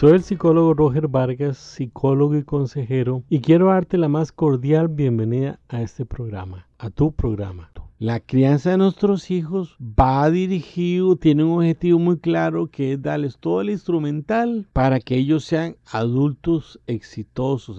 Soy el psicólogo Roger Vargas, psicólogo y consejero, y quiero darte la más cordial bienvenida a este programa, a tu programa. La crianza de nuestros hijos va dirigido, tiene un objetivo muy claro que es darles todo el instrumental para que ellos sean adultos exitosos,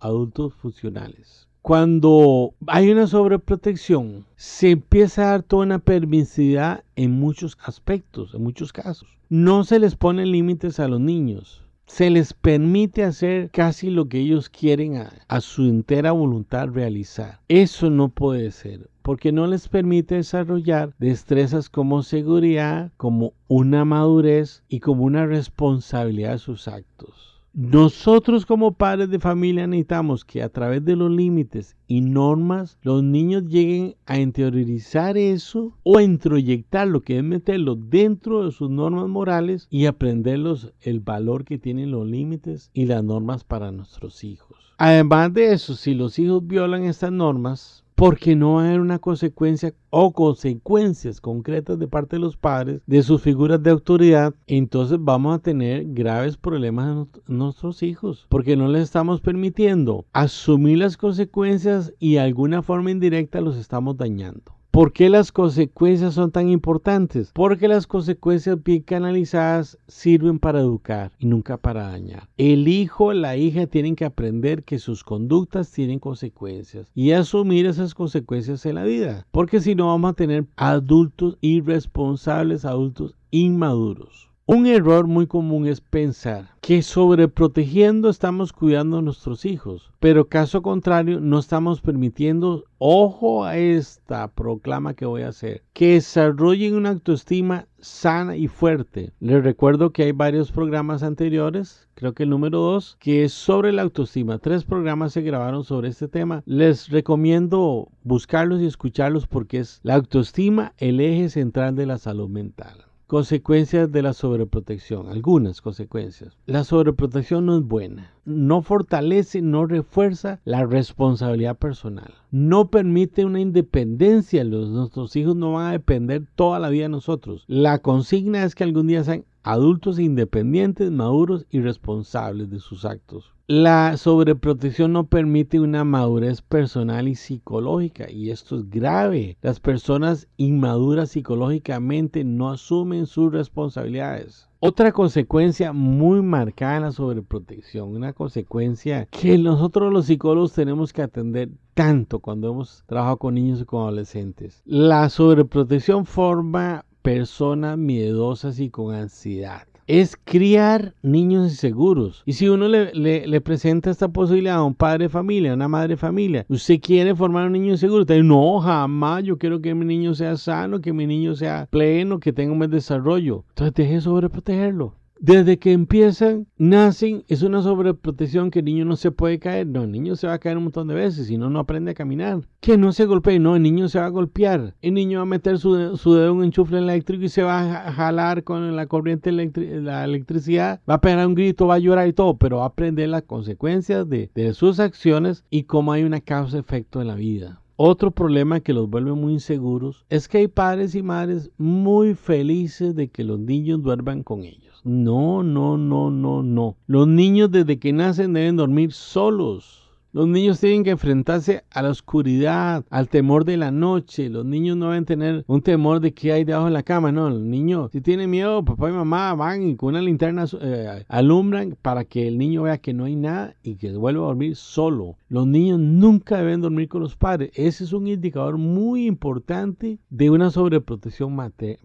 adultos funcionales. Cuando hay una sobreprotección, se empieza a dar toda una permisividad en muchos aspectos, en muchos casos. No se les ponen límites a los niños. Se les permite hacer casi lo que ellos quieren a, su entera voluntad realizar. Eso no puede ser porque no les permite desarrollar destrezas como seguridad, como una madurez y como una responsabilidad de sus actos. Nosotros como padres de familia necesitamos que a través de los límites y normas los niños lleguen a interiorizar eso o a introyectar lo que es meterlo dentro de sus normas morales y aprenderlos el valor que tienen los límites y las normas para nuestros hijos. Además de eso, si los hijos violan estas normas, porque no va a haber una consecuencia o consecuencias concretas de parte de los padres de sus figuras de autoridad, entonces vamos a tener graves problemas en nuestros hijos, porque no les estamos permitiendo asumir las consecuencias y de alguna forma indirecta los estamos dañando. ¿Por qué las consecuencias son tan importantes? Porque las consecuencias bien canalizadas sirven para educar y nunca para dañar. El hijo, la hija tienen que aprender que sus conductas tienen consecuencias y asumir esas consecuencias en la vida. Porque si no vamos a tener adultos irresponsables, adultos inmaduros. Un error muy común es pensar que sobreprotegiendo estamos cuidando a nuestros hijos, pero caso contrario no estamos permitiendo, ojo a esta proclama que voy a hacer, que desarrollen una autoestima sana y fuerte. Les recuerdo que hay varios programas anteriores, creo que el número dos, que es sobre la autoestima. Tres programas se grabaron sobre este tema. Les recomiendo buscarlos y escucharlos porque es la autoestima el eje central de la salud mental. Consecuencias de la sobreprotección, algunas consecuencias. La sobreprotección no es buena, no fortalece, no refuerza la responsabilidad personal, no permite una independencia, los, nuestros hijos no van a depender toda la vida de nosotros. La consigna es que algún día sean adultos independientes, maduros y responsables de sus actos. La sobreprotección no permite una madurez personal y psicológica y esto es grave. Las personas inmaduras psicológicamente no asumen sus responsabilidades. Otra consecuencia muy marcada en la sobreprotección, una consecuencia que nosotros los psicólogos tenemos que atender tanto cuando hemos trabajado con niños y con adolescentes. La sobreprotección forma personas miedosas y con ansiedad es criar niños inseguros. Y si uno le, le, presenta esta posibilidad a un padre de familia, a una madre de familia, usted quiere formar un niño inseguro, usted no, jamás, yo quiero que mi niño sea sano, que mi niño sea pleno, que tenga un buen desarrollo. Entonces deje sobreprotegerlo. Desde que empiezan, nacen, es una sobreprotección que el niño no se puede caer. No, el niño se va a caer un montón de veces, si no, no aprende a caminar. Que no se golpee, no, el niño se va a golpear. El niño va a meter su, dedo en un enchufe eléctrico y se va a jalar con la corriente la electricidad, va a pegar un grito, va a llorar y todo, pero va a aprender las consecuencias de, de sus acciones y cómo hay una causa-efecto en la vida. Otro problema que los vuelve muy inseguros es que hay padres y madres muy felices de que los niños duerman con ellos. No, no, no, no, no. Los niños desde que nacen deben dormir solos. Los niños tienen que enfrentarse a la oscuridad, al temor de la noche. Los niños no deben tener un temor de que hay debajo de la cama. No, los niños, si tienen miedo, papá y mamá van y con una linterna eh, alumbran para que el niño vea que no hay nada y que vuelva a dormir solo. Los niños nunca deben dormir con los padres. Ese es un indicador muy importante de una sobreprotección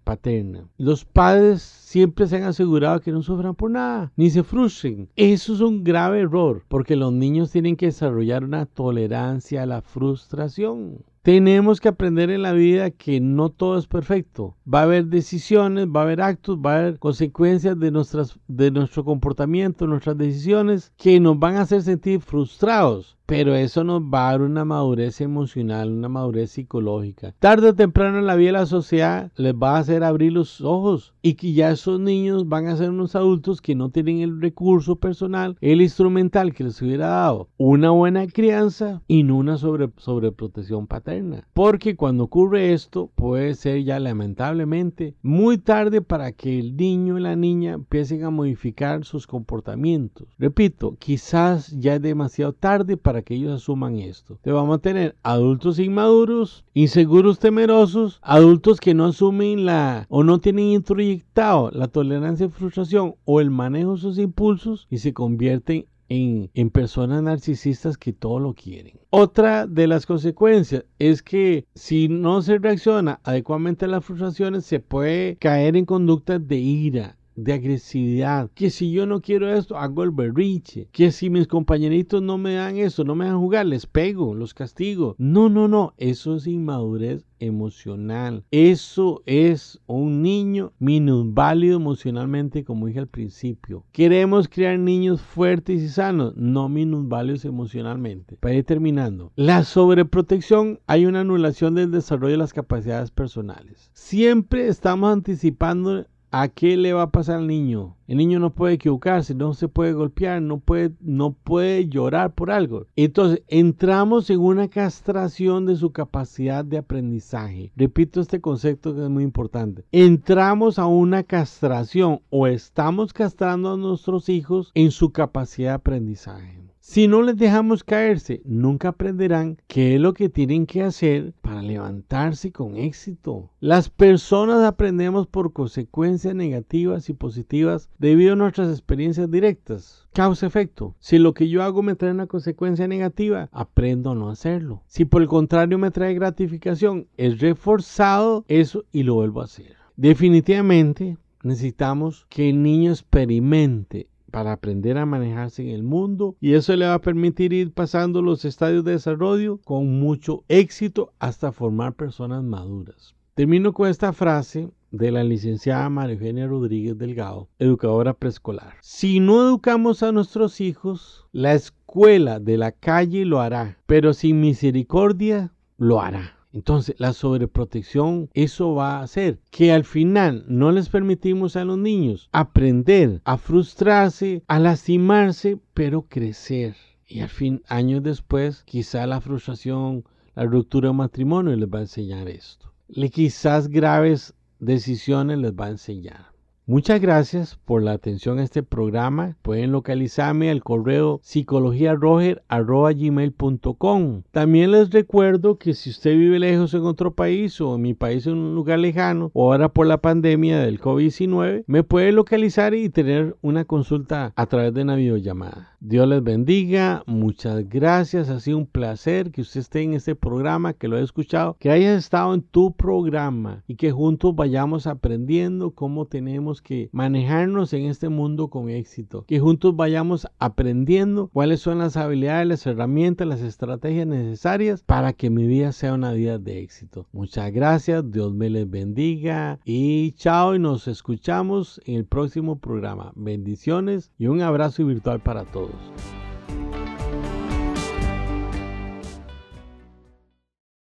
paterna. Los padres siempre se han asegurado que no sufran por nada, ni se frustren. Eso es un grave error, porque los niños tienen que desarrollar una tolerancia a la frustración. Tenemos que aprender en la vida que no todo es perfecto. Va a haber decisiones, va a haber actos, va a haber consecuencias de, nuestras, de nuestro comportamiento, nuestras decisiones que nos van a hacer sentir frustrados. Pero eso nos va a dar una madurez emocional, una madurez psicológica. Tarde o temprano en la vida de la sociedad les va a hacer abrir los ojos y que ya esos niños van a ser unos adultos que no tienen el recurso personal, el instrumental que les hubiera dado una buena crianza y no una sobre, sobreprotección paterna. Porque cuando ocurre esto puede ser ya lamentablemente muy tarde para que el niño y la niña empiecen a modificar sus comportamientos. Repito, quizás ya es demasiado tarde para que ellos asuman esto. Te vamos a tener adultos inmaduros, inseguros, temerosos, adultos que no asumen la o no tienen introyectado la tolerancia y frustración o el manejo de sus impulsos y se convierten en, en, personas narcisistas que todo lo quieren. Otra de las consecuencias es que si no se reacciona adecuadamente a las frustraciones, se puede caer en conductas de ira, de agresividad, que si yo no quiero esto, hago el berriche, que si mis compañeritos no me dan eso, no me dan jugar, les pego, los castigo. No, no, no, eso es inmadurez emocional. Eso es un niño minusválido emocionalmente, como dije al principio. Queremos crear niños fuertes y sanos, no minusválidos emocionalmente. Para ir terminando, la sobreprotección hay una anulación del desarrollo de las capacidades personales. Siempre estamos anticipando ¿A qué le va a pasar al niño? El niño no puede equivocarse, no se puede golpear, no puede, no puede llorar por algo. Entonces, entramos en una castración de su capacidad de aprendizaje. Repito este concepto que es muy importante. Entramos a una castración o estamos castrando a nuestros hijos en su capacidad de aprendizaje. Si no les dejamos caerse, nunca aprenderán qué es lo que tienen que hacer para levantarse con éxito. Las personas aprendemos por consecuencias negativas y positivas debido a nuestras experiencias directas. Causa-efecto. Si lo que yo hago me trae una consecuencia negativa, aprendo a no hacerlo. Si por el contrario me trae gratificación, es reforzado eso y lo vuelvo a hacer. Definitivamente necesitamos que el niño experimente para aprender a manejarse en el mundo y eso le va a permitir ir pasando los estadios de desarrollo con mucho éxito hasta formar personas maduras. Termino con esta frase de la licenciada María Eugenia Rodríguez Delgado, educadora preescolar. Si no educamos a nuestros hijos, la escuela de la calle lo hará, pero sin misericordia lo hará. Entonces, la sobreprotección, eso va a hacer que al final no les permitimos a los niños aprender a frustrarse, a lastimarse, pero crecer. Y al fin, años después, quizá la frustración, la ruptura de matrimonio les va a enseñar esto. Le quizás graves decisiones les va a enseñar. Muchas gracias por la atención a este programa. Pueden localizarme al correo psicologiaroger.gmail.com. También les recuerdo que si usted vive lejos en otro país o en mi país en un lugar lejano o ahora por la pandemia del COVID-19, me puede localizar y tener una consulta a través de una videollamada. Dios les bendiga, muchas gracias, ha sido un placer que usted esté en este programa, que lo haya escuchado, que haya estado en tu programa y que juntos vayamos aprendiendo cómo que manejarnos en este mundo con éxito, que juntos vayamos aprendiendo cuáles son las habilidades, las herramientas, las estrategias necesarias para que mi vida sea una vida de éxito. Muchas gracias, Dios me les bendiga y chao y nos escuchamos en el próximo programa. Bendiciones y un abrazo virtual para todos.